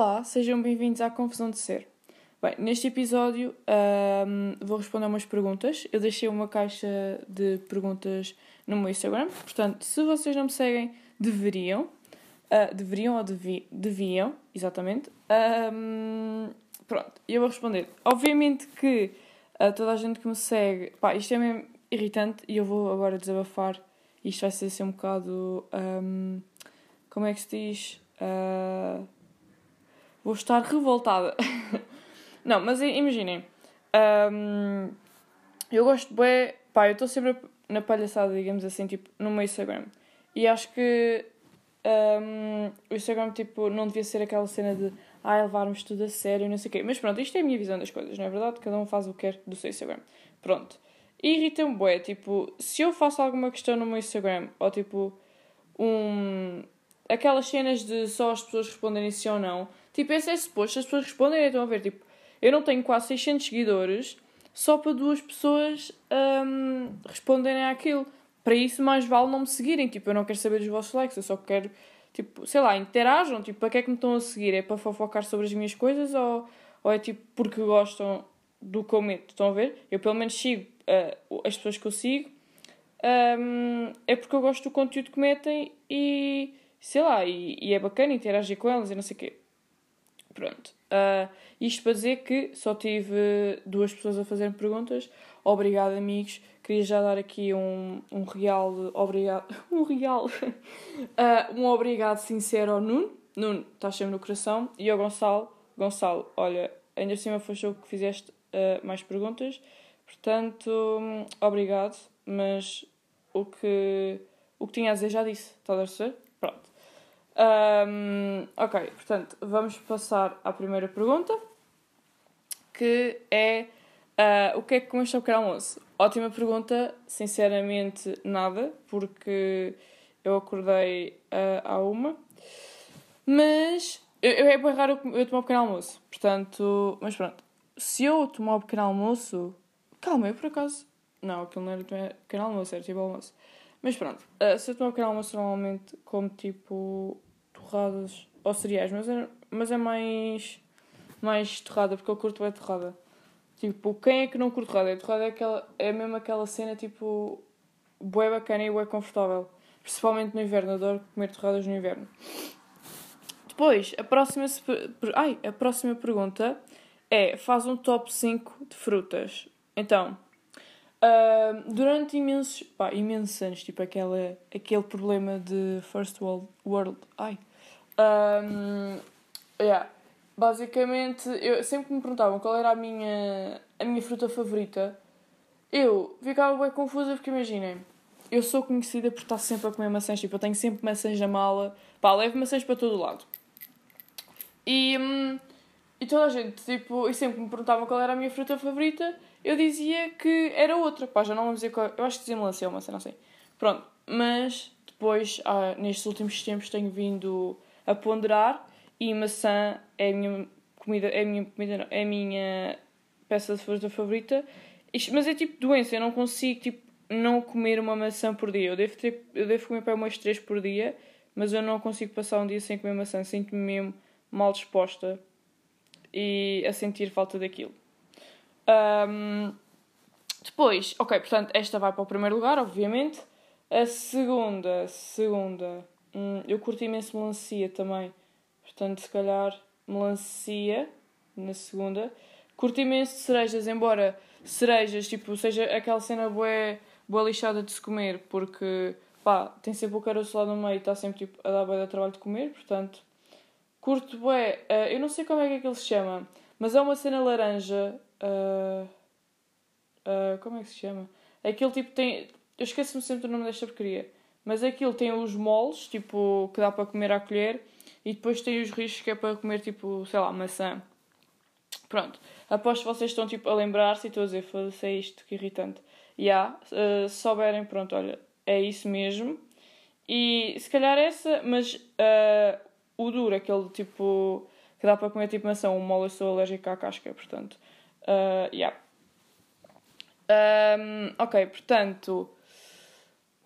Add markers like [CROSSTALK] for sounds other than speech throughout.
Olá, sejam bem-vindos à Confusão de Ser. Bem, neste episódio um, vou responder umas perguntas. Eu deixei uma caixa de perguntas no meu Instagram, portanto, se vocês não me seguem, deveriam. Uh, deveriam ou devi deviam, exatamente. Um, pronto, eu vou responder. Obviamente que uh, toda a gente que me segue, pá, isto é mesmo irritante e eu vou agora desabafar. Isto vai ser assim um bocado. Um, como é que se diz? Uh, vou estar revoltada. [LAUGHS] Não, mas imaginem. Um, eu gosto de. Pá, eu estou sempre na palhaçada, digamos assim, tipo, no meu Instagram. E acho que um, o Instagram, tipo, não devia ser aquela cena de ah, levarmos tudo a sério, não sei o quê. Mas pronto, isto é a minha visão das coisas, não é verdade? Cada um faz o que quer do seu Instagram. Pronto. E irrita-me, bué, tipo, se eu faço alguma questão no meu Instagram, ou tipo, um... Aquelas cenas de só as pessoas responderem sim ou não, tipo, esse é suposto, as pessoas responderem, estão a ver, tipo, eu não tenho quase 600 seguidores só para duas pessoas um, responderem àquilo. Para isso, mais vale não me seguirem. Tipo, eu não quero saber dos vossos likes, eu só quero, tipo, sei lá, interajam. Tipo, para que é que me estão a seguir? É para fofocar sobre as minhas coisas ou, ou é tipo porque gostam do que eu meto? Estão a ver? Eu pelo menos sigo uh, as pessoas que eu sigo. Um, é porque eu gosto do conteúdo que metem e sei lá, e, e é bacana interagir com elas e não sei o quê. Pronto. Uh, isto para dizer que só tive duas pessoas a fazer perguntas. Obrigado, amigos. Queria já dar aqui um, um real. Obrigado. [LAUGHS] Um real. Uh, [LAUGHS] um obrigado sincero ao Nuno. Nuno, estás sempre no coração. E ao Gonçalo. Gonçalo, olha, ainda por foi o que fizeste uh, mais perguntas. Portanto, um, obrigado. Mas o que, o que tinha a dizer já disse. Estás a perceber? Pronto. Um, ok, portanto, vamos passar à primeira pergunta, que é uh, o que é que comeste ao pequeno almoço? Ótima pergunta, sinceramente nada, porque eu acordei uh, à uma, mas eu, eu é bem raro eu tomar um pequeno almoço, portanto, mas pronto, se eu tomar um pequeno almoço, calma, eu por acaso, não, aquilo não era pequeno almoço, era tipo almoço. Mas pronto, uh, se eu tomar um pequeno almoço normalmente como tipo torradas ou cereais, mas é, mas é mais, mais torrada, porque eu curto bem torrada. Tipo, quem é que não curte torrada? A torrada é, aquela, é mesmo aquela cena tipo bué bacana e bué confortável. Principalmente no inverno, adoro comer torradas no inverno. Depois, a próxima, ai, a próxima pergunta é: faz um top 5 de frutas. Então, uh, durante imensos, pá, imensos anos, tipo aquela, aquele problema de First World, world ai, um, yeah. Basicamente, eu, sempre que me perguntavam qual era a minha, a minha fruta favorita, eu ficava bem confusa porque imaginem, eu sou conhecida por estar sempre a comer maçãs, tipo, eu tenho sempre maçãs na mala, pá, levo maçãs para todo lado. E, hum, e toda a gente, tipo, e sempre me perguntavam qual era a minha fruta favorita, eu dizia que era outra, pá, já não vou dizer qual, eu acho que dizia melancia ou maçã, não sei. Pronto, mas depois, ah, nestes últimos tempos, tenho vindo a ponderar e maçã é a minha comida, é a minha comida, não, é a minha peça de fruta favorita. Mas é tipo doença, eu não consigo tipo, não comer uma maçã por dia. Eu devo, ter, eu devo comer para umas três por dia, mas eu não consigo passar um dia sem comer maçã. Sinto-me mesmo mal disposta e a sentir falta daquilo. Um, depois, ok, portanto, esta vai para o primeiro lugar, obviamente. A segunda, segunda, Hum, eu curto imenso melancia também. Portanto, se calhar melancia na segunda. Curto imenso cerejas, embora cerejas, tipo, seja aquela cena boa, boa lixada de se comer, porque pá, tem sempre o caroço lá no meio e está sempre tipo, a dar boa trabalho de comer, portanto. Curto bué, uh, eu não sei como é que aquilo se chama, mas é uma cena laranja. Uh, uh, como é que se chama? Aquele tipo tem. Eu esqueço-me sempre o nome desta porcaria. Mas aquilo tem os moles, tipo, que dá para comer à colher, e depois tem os riscos que é para comer, tipo, sei lá, maçã. Pronto. Aposto que vocês estão, tipo, a lembrar-se e estou a dizer, foda-se, é isto, que irritante. E yeah, uh, se souberem, pronto, olha, é isso mesmo. E se calhar essa, mas uh, o duro, aquele tipo que dá para comer tipo maçã, o mole eu sou alérgica à casca, portanto. Uh, yeah. Um, ok, portanto,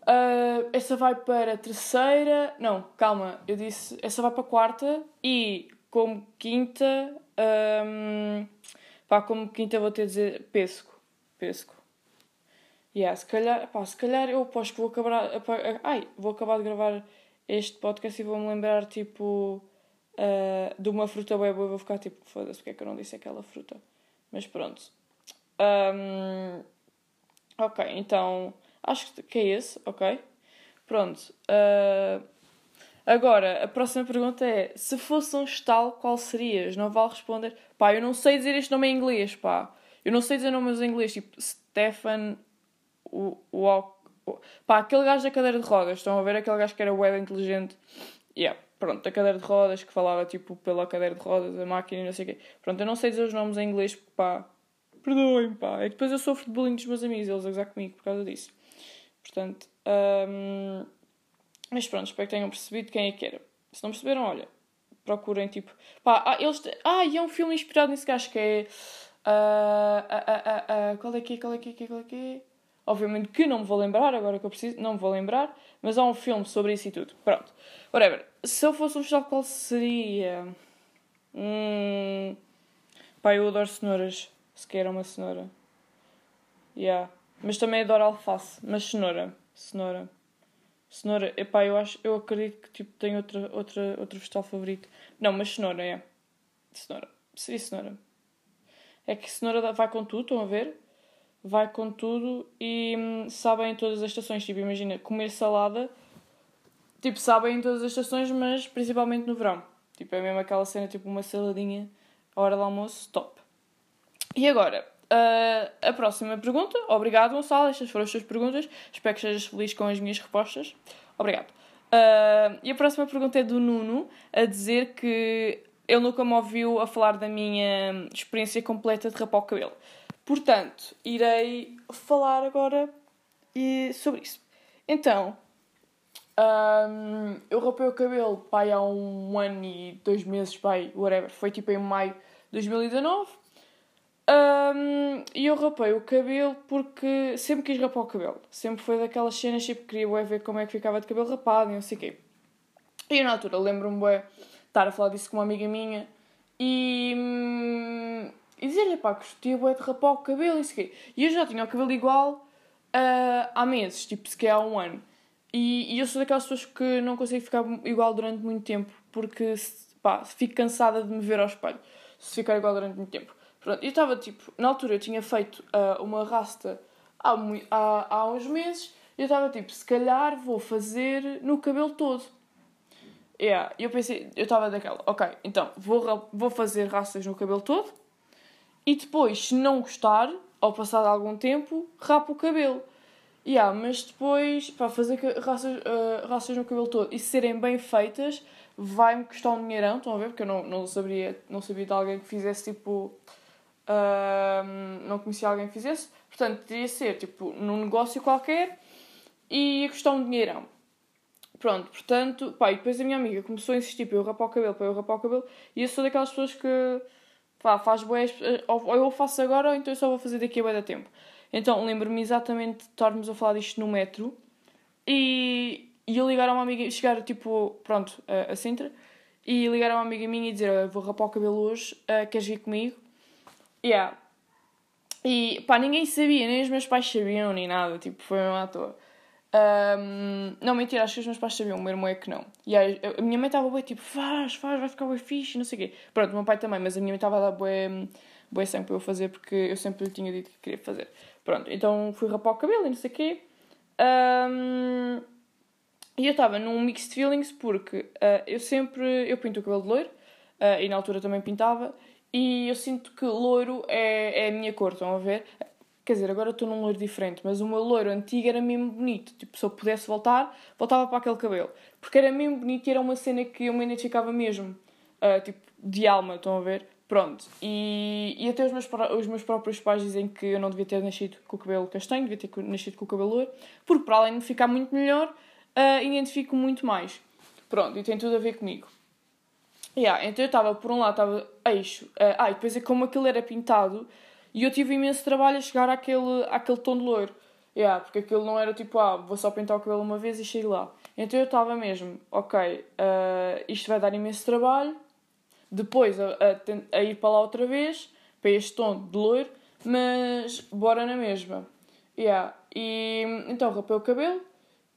Uh, essa vai para terceira. Não, calma, eu disse. Essa vai para quarta. E como quinta. Um, pá, como quinta vou ter de dizer pesco. Pesco. Yeah, se calhar, pá, se calhar eu aposto que vou acabar. Ai, vou acabar de gravar este podcast e vou-me lembrar, tipo, uh, de uma fruta bem boa. Vou ficar tipo, foda-se, porque é que eu não disse aquela fruta? Mas pronto. Um, ok, então acho que é esse, ok? Pronto. Uh, agora, a próxima pergunta é: se fosse um estalo, qual serias? Não vale responder. Pá, eu não sei dizer este nome em inglês, pá. Eu não sei dizer nomes em inglês, tipo Stefan Walk. Pá, aquele gajo da cadeira de rodas. Estão a ver aquele gajo que era web inteligente? Yeah, pronto, da cadeira de rodas, que falava tipo pela cadeira de rodas, a máquina e não sei o quê. Pronto, eu não sei dizer os nomes em inglês, pá. Perdoem, pá. É que depois eu sofro de bullying dos meus amigos, eles a gozar comigo por causa disso. Portanto, mas pronto, espero que tenham percebido quem é que era. Se não perceberam, olha, procurem tipo. Pá, ah, eles. Ah, e é um filme inspirado nesse gajo que é. Uh, uh, uh, qual é que é? Qual é que é? Qual é que é? Obviamente que não me vou lembrar, agora que eu preciso, não me vou lembrar, mas há um filme sobre isso e tudo. Pronto. Whatever. Se eu fosse um vegetal, qual seria? Hum... Pá, eu adoro cenouras. Se quer uma cenoura. Yeah. Mas também adoro alface. Mas cenoura. Cenoura. Cenoura. Epá, eu acho, eu acredito que tipo, tenho outra, outra, outro vegetal favorito. Não, mas cenoura, é. Cenoura. Seria cenoura. É que cenoura vai com tudo, estão a ver? vai com tudo e hum, sabem em todas as estações. Tipo, imagina, comer salada, tipo, sabem em todas as estações, mas principalmente no verão. Tipo, é mesmo aquela cena, tipo, uma saladinha hora do almoço, top. E agora, uh, a próxima pergunta. Obrigado, Gonçalo. Estas foram as suas perguntas. Espero que estejas feliz com as minhas respostas. Obrigado. Uh, e a próxima pergunta é do Nuno, a dizer que ele nunca me ouviu a falar da minha experiência completa de rapar o cabelo. Portanto, irei falar agora sobre isso. Então, um, eu rapei o cabelo pai, há um ano e dois meses, pai, whatever. Foi tipo em maio de 2019. E eu rapei o cabelo porque sempre quis rapar o cabelo. Sempre foi daquelas cenas tipo queria ver como é que ficava de cabelo rapado e não sei o quê. E eu, na altura lembro-me estar a falar disso com uma amiga minha e, hum, e dizer-lhe, pá, gostia bué de rapar o cabelo e sei E eu já tinha o cabelo igual uh, há meses, tipo, se há um ano. E, e, eu sou daquelas pessoas que não consigo ficar igual durante muito tempo, porque, pá, fico cansada de me ver ao espelho, se ficar igual durante muito tempo. Pronto, eu estava, tipo, na altura eu tinha feito uh, uma rasta há, há, há uns meses, eu estava, tipo, se calhar vou fazer no cabelo todo. Yeah, eu pensei, eu estava daquela, ok, então vou, vou fazer rastas no cabelo todo, e depois, se não gostar, ao passar algum tempo, rapa o cabelo. Yeah, mas depois, para fazer raças, uh, no cabelo todo e serem bem feitas, vai-me custar um dinheirão, estão a ver? Porque eu não, não, sabia, não sabia de alguém que fizesse tipo. Não conhecia alguém que fizesse. Portanto, teria ser tipo num negócio qualquer e ia custar um dinheirão. Pronto, portanto, pá, e depois a minha amiga começou a insistir para eu rapar o cabelo, para eu rapar o cabelo, e eu sou daquelas pessoas que pá, faz boés, eh, ou eu faço agora ou então eu só vou fazer daqui a bué da tempo. Então lembro-me exatamente de estarmos a falar disto no metro e, e eu ligar a uma amiga, chegar tipo, pronto, a, Sintra e ligar a uma amiga minha e dizer: Vou rapar o cabelo hoje, uh, queres vir comigo? Yeah. E pá, ninguém sabia, nem os meus pais sabiam, nem nada, tipo, foi mesmo à toa. Um, não, mentira, acho que os meus pais sabiam, o meu irmão é que não. E aí, a minha mãe estava bem tipo, faz, faz, vai ficar bem fixe, não sei o quê. Pronto, o meu pai também, mas a minha mãe estava a dar bem sangue para eu fazer porque eu sempre lhe tinha dito que queria fazer. Pronto, então fui rapar o cabelo e não sei o quê. Um, e eu estava num mixed feelings porque uh, eu sempre, eu pinto o cabelo de loiro uh, e na altura também pintava e eu sinto que loiro é, é a minha cor, estão a ver? Quer dizer, agora estou num loiro diferente, mas o meu loiro antigo era mesmo bonito. Tipo, se eu pudesse voltar, voltava para aquele cabelo. Porque era mesmo bonito e era uma cena que eu me identificava mesmo. Uh, tipo, de alma, estão a ver? Pronto. E, e até os meus, os meus próprios pais dizem que eu não devia ter nascido com o cabelo castanho, devia ter nascido com o cabelo loiro. Porque, para além de ficar muito melhor, uh, identifico muito mais. Pronto, e tem tudo a ver comigo. Yeah, então eu estava, por um lado, estava eixo. Uh, ah, e depois é como aquilo era pintado e eu tive imenso trabalho a chegar àquele, àquele tom de loiro. Yeah, porque aquilo não era tipo, ah, vou só pintar o cabelo uma vez e chego lá. Então eu estava mesmo, ok, uh, isto vai dar imenso trabalho, depois a, a, a, ir para lá outra vez, para este tom de loiro, mas bora na mesma. Yeah. E então rapei o cabelo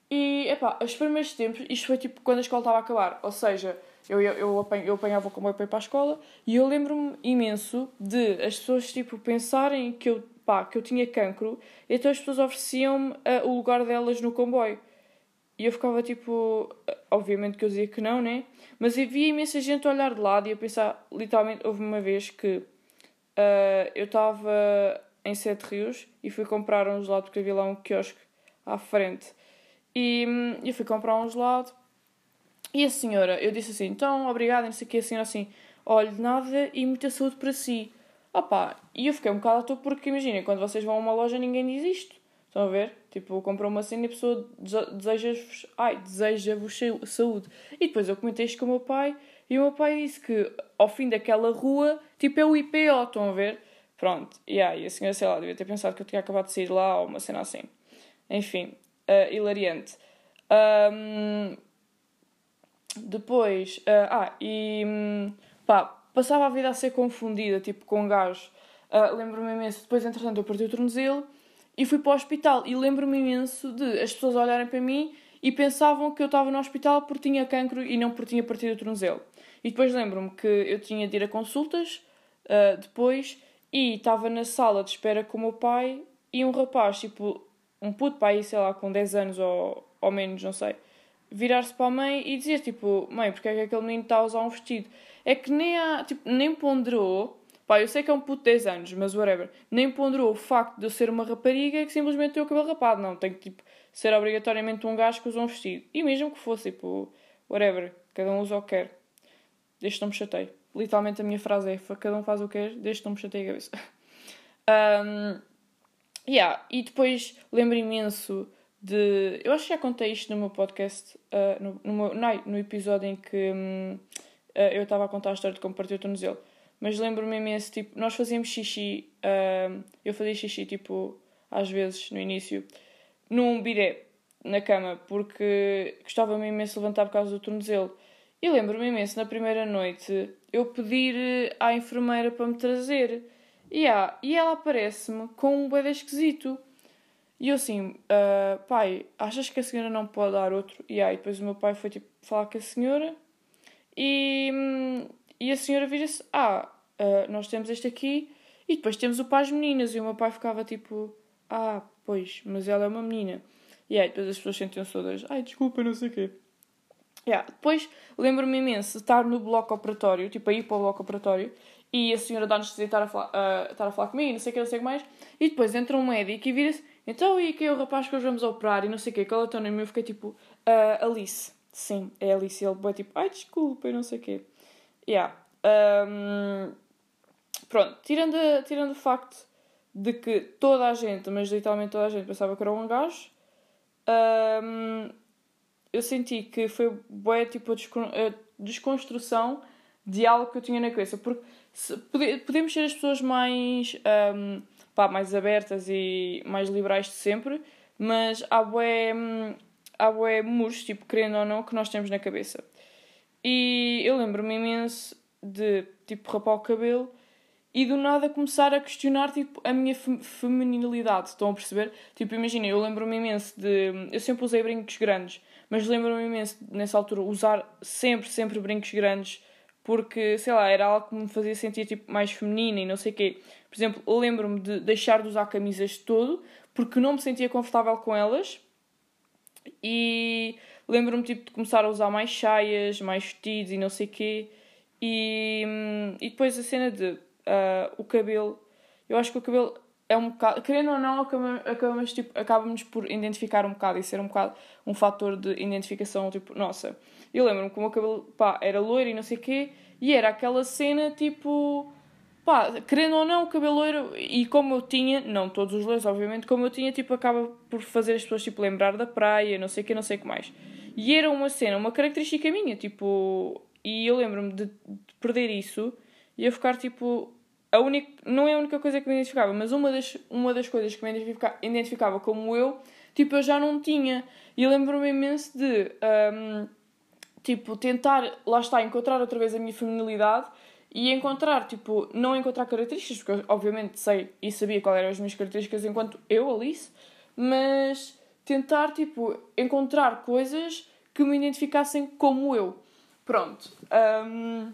e, epá, os primeiros tempos, isto foi tipo quando a escola estava a acabar, ou seja, eu, eu, eu, apanho, eu apanhava o meu pai para a escola e eu lembro-me imenso de as pessoas tipo pensarem que eu, pá, que eu tinha cancro, então as pessoas ofereciam-me uh, o lugar delas no comboio. E eu ficava tipo, obviamente que eu dizia que não, né? Mas havia imensa gente a olhar de lado e a pensar, literalmente, houve uma vez que uh, eu estava em Sete Rios e fui comprar um gelado porque havia lá um quiosque à frente. E hum, eu fui comprar um gelado e a senhora, eu disse assim, então, obrigada, não sei o que, a senhora assim, olha, nada e muita saúde para si. Opa, e eu fiquei um bocado à toa porque, imaginem, quando vocês vão a uma loja ninguém diz isto. Estão a ver? Tipo, comprou uma cena e a pessoa deseja-vos, ai, deseja-vos saúde. E depois eu comentei isto com o meu pai e o meu pai disse que ao fim daquela rua, tipo, é o IPO, estão a ver? Pronto, yeah, e a senhora, sei lá, devia ter pensado que eu tinha acabado de sair lá ou uma cena assim. Enfim, uh, hilariante. Um, depois, uh, ah, e hum, pá, passava a vida a ser confundida, tipo, com gajos. Uh, lembro-me imenso, depois, entretanto, eu parti o tornozelo e fui para o hospital. E lembro-me imenso de as pessoas olharem para mim e pensavam que eu estava no hospital porque tinha cancro e não porque tinha partido o tornozelo. E depois lembro-me que eu tinha de ir a consultas uh, depois e estava na sala de espera com o meu pai e um rapaz, tipo, um puto pai, sei lá, com 10 anos ou, ou menos, não sei, virar-se para a mãe e dizer, tipo, mãe, porque é que aquele menino está a usar um vestido? É que nem, há, tipo, nem ponderou, pá, eu sei que é um puto de 10 anos, mas whatever, nem ponderou o facto de eu ser uma rapariga que simplesmente tenho o cabelo rapado, não, tem que, tipo, ser obrigatoriamente um gajo que usa um vestido. E mesmo que fosse, tipo, whatever, cada um usa o que quer. Desde não me chatei. Literalmente a minha frase é, cada um faz o que quer, desde não me chatei a cabeça. [LAUGHS] um, Yeah, e depois lembro imenso de. Eu acho que já contei isto no meu podcast, uh, no, no, meu, no, no, episódio em que um, uh, eu estava a contar a história de como partiu o tornozelo. Mas lembro-me imenso, tipo, nós fazíamos xixi, uh, eu fazia xixi, tipo, às vezes, no início, num bidé, na cama, porque gostava-me imenso levantar por causa do tornozelo. E lembro-me imenso, na primeira noite, eu pedir à enfermeira para me trazer. Yeah, e ela aparece-me com um bebê esquisito. E eu assim, uh, pai, achas que a senhora não pode dar outro? E aí depois o meu pai foi tipo falar com a senhora e, e a senhora vira-se, ah, uh, nós temos este aqui e depois temos o para as meninas. E o meu pai ficava tipo, ah, pois, mas ela é uma menina. E aí depois as pessoas sentiam-se todas, ai, desculpa, não sei o quê. Yeah. Depois lembro-me imenso de estar no bloco operatório, tipo a ir para o bloco operatório, e a senhora anestesia estar a, falar, uh, estar a falar comigo, não sei o que, não sei o que mais, e depois entra um médico e vira-se, então e quem é o rapaz que hoje vamos operar e não sei o que, qual é o teu nome? Eu fiquei tipo, uh, Alice, sim, é Alice, e ele foi tipo, ai desculpa, e não sei o que. Yeah. Um, pronto, tirando, tirando o facto de que toda a gente, mas literalmente toda a gente pensava que era um gajo, um, eu senti que foi boa tipo a desconstrução de algo que eu tinha na cabeça, porque podemos ser as pessoas mais, um, pá, mais abertas e mais liberais de sempre, mas há bué, há bué muros, tipo, querendo ou não, que nós temos na cabeça. E eu lembro-me imenso de, tipo, rapar o cabelo e do nada começar a questionar, tipo, a minha feminilidade, estão a perceber? Tipo, imagina, eu lembro-me imenso de... Eu sempre usei brincos grandes, mas lembro-me imenso, nessa altura, usar sempre, sempre brincos grandes porque, sei lá, era algo que me fazia sentir tipo, mais feminina e não sei o quê. Por exemplo, eu lembro-me de deixar de usar camisas de todo porque não me sentia confortável com elas. E lembro-me tipo, de começar a usar mais saias, mais vestidos e não sei o quê. E, hum, e depois a cena de uh, o cabelo, eu acho que o cabelo é um bocado, querendo ou não, acabamos, tipo, acabamos por identificar um bocado e ser um bocado um fator de identificação, tipo, nossa, eu lembro-me que o meu cabelo, pá, era loiro e não sei o quê, e era aquela cena, tipo, pá, querendo ou não, o cabelo loiro, e como eu tinha, não todos os loiros, obviamente, como eu tinha, tipo, acaba por fazer as pessoas, tipo, lembrar da praia, não sei o quê, não sei o que mais. E era uma cena, uma característica minha, tipo, e eu lembro-me de, de perder isso e eu ficar, tipo, a única, não é a única coisa que me identificava, mas uma das, uma das coisas que me identificava, identificava como eu, tipo, eu já não tinha. E eu lembro-me imenso de. Um, tipo, tentar, lá está, encontrar outra vez a minha feminilidade e encontrar, tipo, não encontrar características, porque eu, obviamente sei e sabia quais eram as minhas características enquanto eu, Alice, mas tentar, tipo, encontrar coisas que me identificassem como eu. Pronto. Um,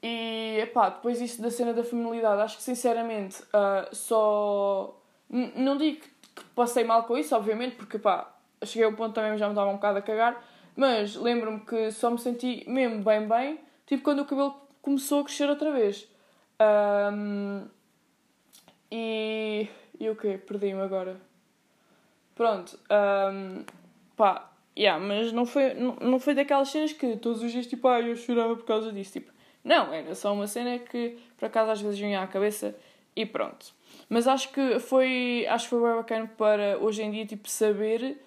e, pá, depois isso da cena da feminilidade, acho que sinceramente uh, só. Não digo que passei mal com isso, obviamente, porque, pá, cheguei a um ponto também já me estava um bocado a cagar, mas lembro-me que só me senti mesmo bem, bem, tipo quando o cabelo começou a crescer outra vez. Um, e. E o quê? Perdi-me agora. Pronto. Um, pá, yeah, mas não foi, não, não foi daquelas cenas que todos os dias, tipo, ah, eu chorava por causa disso. Tipo, não, era só uma cena que por acaso às vezes vinha à cabeça e pronto. Mas acho que foi, acho que foi bem bacana para hoje em dia, tipo, saber.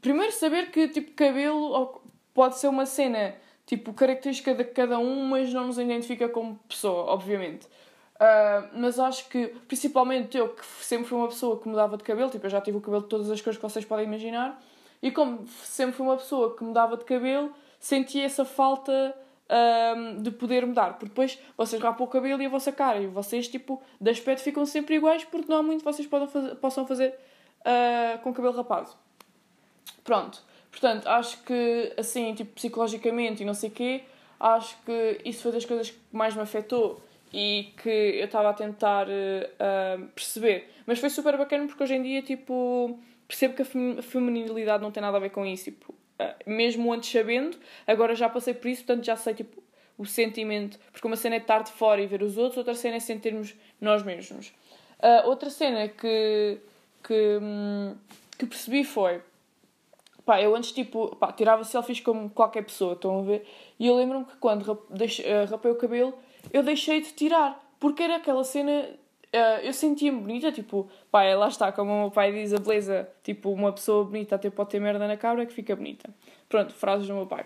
Primeiro, saber que, tipo, cabelo pode ser uma cena, tipo, característica de cada um, mas não nos identifica como pessoa, obviamente. Uh, mas acho que, principalmente eu, que sempre fui uma pessoa que mudava de cabelo, tipo, eu já tive o cabelo de todas as cores que vocês podem imaginar, e como sempre fui uma pessoa que mudava de cabelo, senti essa falta uh, de poder mudar. Porque depois vocês rapam o cabelo e a vossa cara, e vocês, tipo, de aspecto ficam sempre iguais, porque não há muito que vocês fazer, possam fazer uh, com o cabelo rapado. Pronto. Portanto, acho que, assim, tipo, psicologicamente e não sei o quê, acho que isso foi das coisas que mais me afetou e que eu estava a tentar uh, perceber. Mas foi super bacana porque hoje em dia, tipo, percebo que a feminilidade não tem nada a ver com isso. Tipo, uh, mesmo antes sabendo, agora já passei por isso, portanto já sei, tipo, o sentimento. Porque uma cena é estar de fora e ver os outros, outra cena é sentirmos nós mesmos. Uh, outra cena que, que, hum, que percebi foi pá, eu antes, tipo, pá, tirava selfies como qualquer pessoa, estão a ver? E eu lembro-me que quando rapei o cabelo, eu deixei de tirar, porque era aquela cena. Uh, eu sentia-me bonita, tipo, pá, lá está, como o meu pai diz, a beleza, tipo, uma pessoa bonita até pode ter merda na cabra que fica bonita. Pronto, frases do meu pai.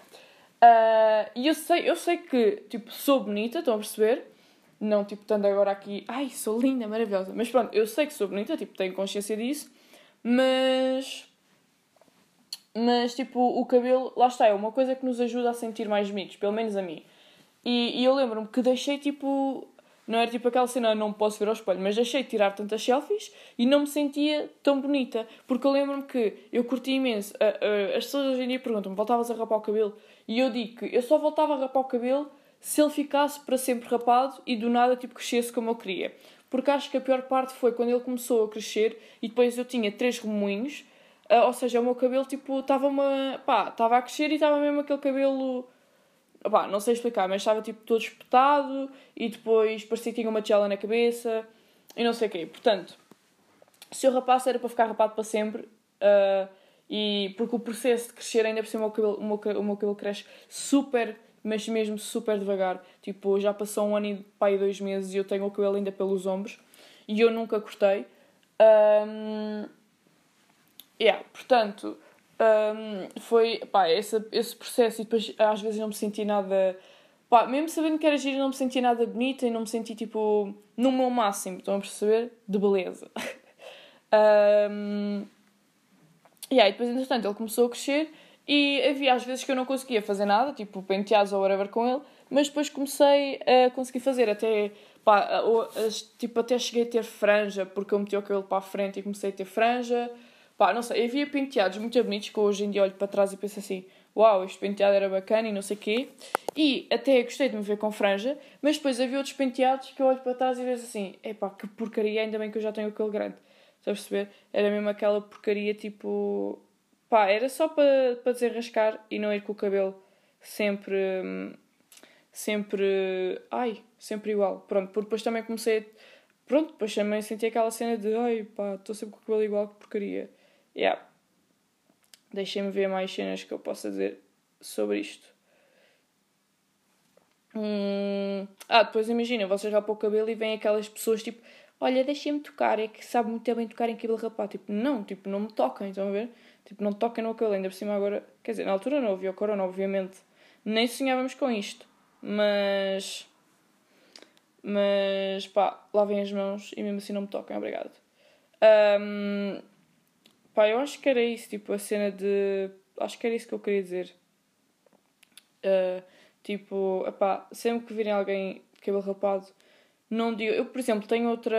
Uh, e eu sei, eu sei que, tipo, sou bonita, estão a perceber? Não, tipo, estando agora aqui, ai, sou linda, maravilhosa. Mas pronto, eu sei que sou bonita, tipo, tenho consciência disso, mas. Mas, tipo, o cabelo, lá está, é uma coisa que nos ajuda a sentir mais bonitos, pelo menos a mim. E, e eu lembro-me que deixei tipo. Não era tipo aquela cena, não posso ver ao espelho, mas deixei de tirar tantas selfies e não me sentia tão bonita. Porque eu lembro-me que eu curti imenso. As pessoas hoje em dia perguntam-me: voltavas a rapar o cabelo? E eu digo que eu só voltava a rapar o cabelo se ele ficasse para sempre rapado e do nada tipo crescesse como eu queria. Porque acho que a pior parte foi quando ele começou a crescer e depois eu tinha três remoinhos, ou seja, o meu cabelo tipo estava uma. pá, estava a crescer e estava mesmo aquele cabelo Opá, não sei explicar, mas estava tipo todo espetado e depois parecia que tinha uma tigela na cabeça e não sei o quê. Portanto, se eu rapasse era para ficar rapado para sempre uh, e porque o processo de crescer ainda por cima o, cabelo, o, meu, o meu cabelo cresce super, mas mesmo super devagar. Tipo, já passou um ano e pai dois meses e eu tenho o cabelo ainda pelos ombros e eu nunca cortei. Um, yeah, portanto, um, foi pá, esse, esse processo e depois às vezes não me senti nada pá, mesmo sabendo que era giro não me senti nada bonita e não me senti tipo no meu máximo, estão a perceber? de beleza [LAUGHS] um, e aí depois entretanto ele começou a crescer e havia às vezes que eu não conseguia fazer nada tipo penteados ou whatever com ele mas depois comecei a conseguir fazer até pá, tipo, até cheguei a ter franja porque eu meti o cabelo para a frente e comecei a ter franja Pá, não sei, havia penteados muito bonitos que hoje em dia olho para trás e penso assim: uau, este penteado era bacana e não sei o quê. E até gostei de me ver com franja, mas depois havia outros penteados que eu olho para trás e vejo assim: epá, que porcaria, ainda bem que eu já tenho aquele grande. Estás a perceber? Era mesmo aquela porcaria tipo. pá, era só para, para desarrascar e não ir com o cabelo sempre. sempre. ai, sempre igual. Pronto, porque depois também comecei. Pronto, depois também senti aquela cena de ai pá, estou sempre com o cabelo igual, que porcaria. Yeah. Deixem-me ver mais cenas que eu possa dizer sobre isto. Hum... Ah, depois imagina, vocês para o cabelo e vêm aquelas pessoas tipo, olha, deixem-me tocar, é que sabe muito bem tocar em cabelo rapado. Tipo, não, tipo, não me toquem, estão a ver? Tipo, não toquem no cabelo, ainda por cima agora. Quer dizer, na altura não havia o corona, obviamente. Nem sonhávamos com isto. Mas. Mas pá, lavem as mãos e mesmo assim não me toquem, obrigado. Um, Pá, eu acho que era isso, tipo, a cena de. Acho que era isso que eu queria dizer. Uh, tipo, epá, sempre que virem alguém de cabelo rapado, não digo. Eu, por exemplo, tenho outra.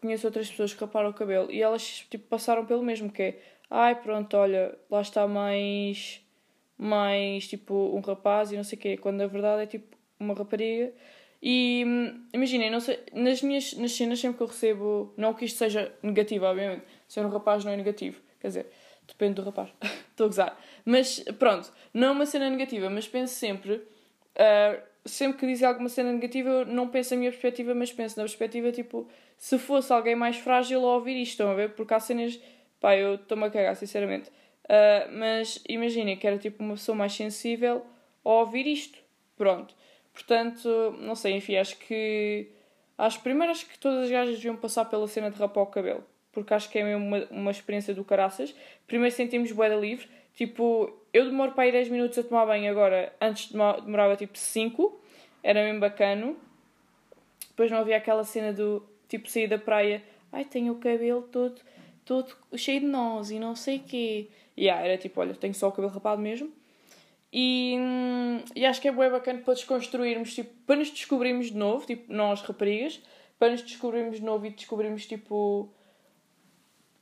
Conheço outras pessoas que raparam o cabelo e elas tipo, passaram pelo mesmo, que é. Ai, pronto, olha, lá está mais. Mais tipo um rapaz e não sei o quê. Quando na verdade é tipo uma rapariga. E imaginem, nas minhas nas cenas sempre que eu recebo, não que isto seja negativo, obviamente, ser um rapaz não é negativo, quer dizer, depende do rapaz, [LAUGHS] estou a gozar. Mas pronto, não é uma cena negativa, mas penso sempre, uh, sempre que dizem alguma cena negativa, eu não penso na minha perspectiva, mas penso na perspectiva, tipo, se fosse alguém mais frágil a ouvir isto, estão a ver? Porque há cenas, pá, eu estou-me a cagar, sinceramente. Uh, mas imaginem que era tipo uma pessoa mais sensível a ouvir isto, pronto. Portanto, não sei, enfim, acho que. Acho primeiro acho que todas as gajas deviam passar pela cena de rapar o cabelo. Porque acho que é uma, uma experiência do caraças. Primeiro sentimos boeda livre. Tipo, eu demoro para ir 10 minutos a tomar banho agora. Antes demorava tipo 5. Era mesmo bacano. Depois não havia aquela cena do tipo sair da praia. Ai, tenho o cabelo todo, todo cheio de nós e não sei o quê. E yeah, era tipo, olha, tenho só o cabelo rapado mesmo. E, e acho que é bem bacana para desconstruirmos, tipo, para nos descobrirmos de novo, tipo, nós raparigas, para nos descobrirmos de novo e descobrirmos, tipo,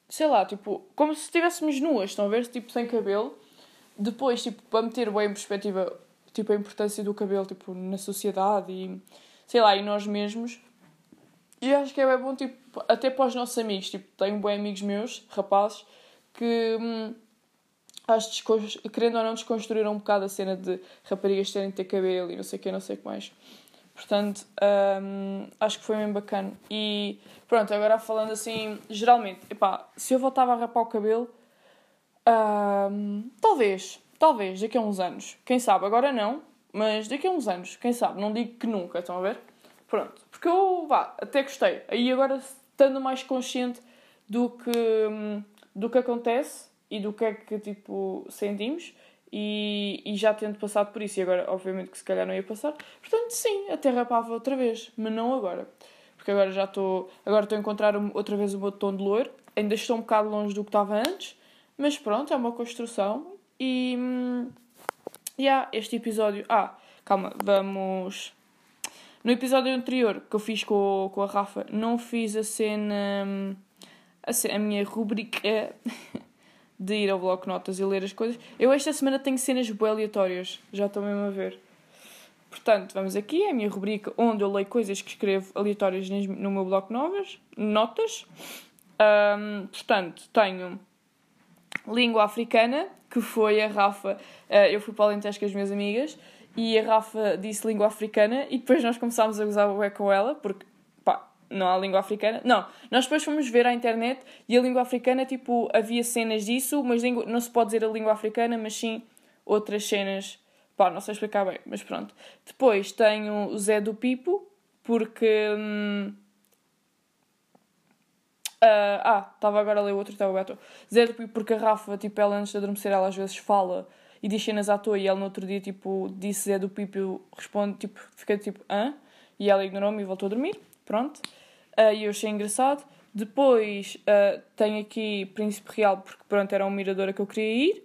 sei lá, tipo, como se estivéssemos nuas, estão a ver? Tipo, sem cabelo. Depois, tipo, para meter bem em perspectiva, tipo, a importância do cabelo, tipo, na sociedade e, sei lá, e nós mesmos. E acho que é bem bom, tipo, até para os nossos amigos, tipo, tenho bem amigos meus, rapazes, que... Hum, acho que querendo ou não desconstruíram um bocado a cena de raparigas terem de ter cabelo e não sei o que, não sei o que mais. Portanto, um, acho que foi bem bacana. E pronto, agora falando assim, geralmente, epá, se eu voltava a rapar o cabelo, um, talvez, talvez, daqui a uns anos. Quem sabe, agora não, mas daqui a uns anos, quem sabe, não digo que nunca, estão a ver? Pronto, porque eu, vá, até gostei. Aí agora, estando mais consciente do que, hum, do que acontece, e do que é que tipo sentimos e, e já tendo passado por isso e agora obviamente que se calhar não ia passar portanto sim até rapava outra vez mas não agora. Porque agora já estou agora estou a encontrar outra vez o meu tom de loiro. Ainda estou um bocado longe do que estava antes mas pronto é uma construção. E hum, yeah, este episódio. Ah calma vamos. No episódio anterior que eu fiz com, com a Rafa não fiz a cena hum, a, a minha rubrica [LAUGHS] de ir ao bloco notas e ler as coisas. Eu esta semana tenho cenas bem aleatórias, já estou mesmo a ver. Portanto, vamos aqui, é a minha rubrica onde eu leio coisas que escrevo aleatórias no meu bloco novas, notas. Um, portanto, tenho língua africana, que foi a Rafa. Uh, eu fui para o Alentejo com as minhas amigas e a Rafa disse língua africana e depois nós começámos a gozar o com ela, porque não há língua africana. Não, nós depois fomos ver à internet e a língua africana, tipo, havia cenas disso, mas não se pode dizer a língua africana, mas sim outras cenas. Pá, não sei explicar bem, mas pronto. Depois tenho o Zé do Pipo, porque. Uh, ah, estava agora a ler outro, estava o Zé do Pipo, porque a Rafa, tipo, ela antes de adormecer, ela às vezes fala e diz cenas à toa e ela no outro dia, tipo, disse Zé do Pipo responde, tipo, fica tipo, hã? E ela ignorou-me e voltou a dormir. Pronto. Uh, e eu achei engraçado. Depois uh, tenho aqui Príncipe Real, porque pronto, era uma miradora que eu queria ir.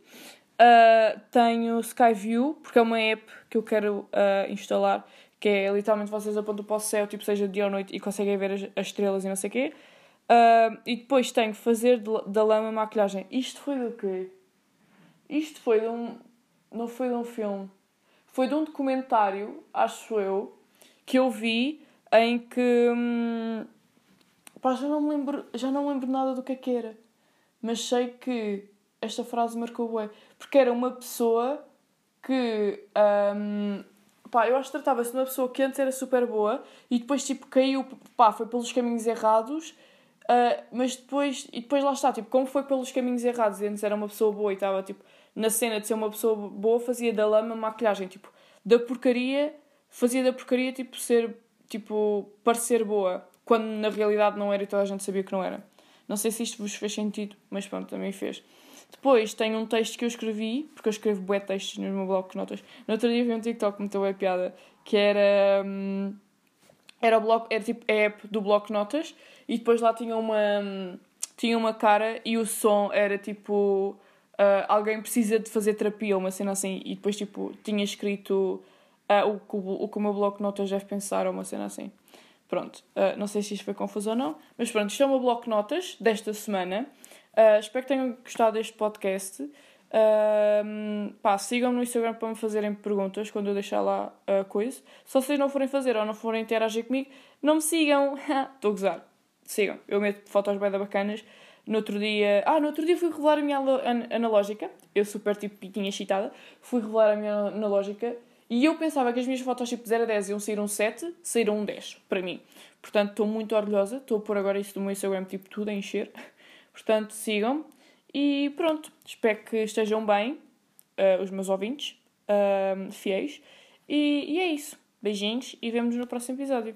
Uh, tenho Skyview, porque é uma app que eu quero uh, instalar, que é literalmente vocês apontam para o céu, tipo seja dia ou noite, e conseguem ver as, as estrelas e não sei o quê. Uh, e depois tenho fazer da lama maquilhagem. Isto foi do quê? Isto foi de um. Não foi de um filme. Foi de um documentário, acho eu, que eu vi em que. Hum, pá, já não me lembro, já não lembro nada do que é que era. Mas sei que esta frase marcou bem. Porque era uma pessoa que. Um, pá, eu acho que tratava-se de uma pessoa que antes era super boa e depois, tipo, caiu. pá, foi pelos caminhos errados. Uh, mas depois. E depois lá está, tipo, como foi pelos caminhos errados e antes era uma pessoa boa e estava, tipo, na cena de ser uma pessoa boa, fazia da lama maquilhagem, tipo, da porcaria. Fazia da porcaria, tipo, ser tipo, parecer boa, quando na realidade não era e toda a gente sabia que não era. Não sei se isto vos fez sentido, mas pronto, também fez. Depois tenho um texto que eu escrevi, porque eu escrevo bué textos no meu blog de notas. No outro dia vi um TikTok muito bué piada, que era... Hum, era o bloco, era tipo a app do bloco de notas e depois lá tinha uma, hum, tinha uma cara e o som era tipo... uh, alguém precisa de fazer terapia uma cena assim, e depois tipo tinha escrito uh, o, que o, o que o meu bloco de notas deve pensar ou uma cena assim. Pronto, uh, não sei se isto foi confuso ou não, mas pronto, isto é o meu bloco de notas desta semana. Uh, espero que tenham gostado deste podcast. Uh, pá, sigam-me no Instagram para me fazerem perguntas quando eu deixar lá a coisa. Se vocês não forem fazer ou não forem interagir comigo, não me sigam. [LAUGHS] Estou a gozar. Sigam. Eu meto fotos bem bacanas. No outro dia. Ah, no outro dia fui revelar a minha analógica. Eu super tipo piquinha excitada. Fui revelar a minha analógica e eu pensava que as minhas fotos tipo 0 a 10 iam sair um 7, saíram um 10 para mim. Portanto, estou muito orgulhosa. Estou a pôr agora isso no meu Instagram, tipo, tudo a encher. [LAUGHS] Portanto, sigam. E pronto, espero que estejam bem, uh, os meus ouvintes, uh, fiéis. E, e é isso. Beijinhos e vemos no próximo episódio.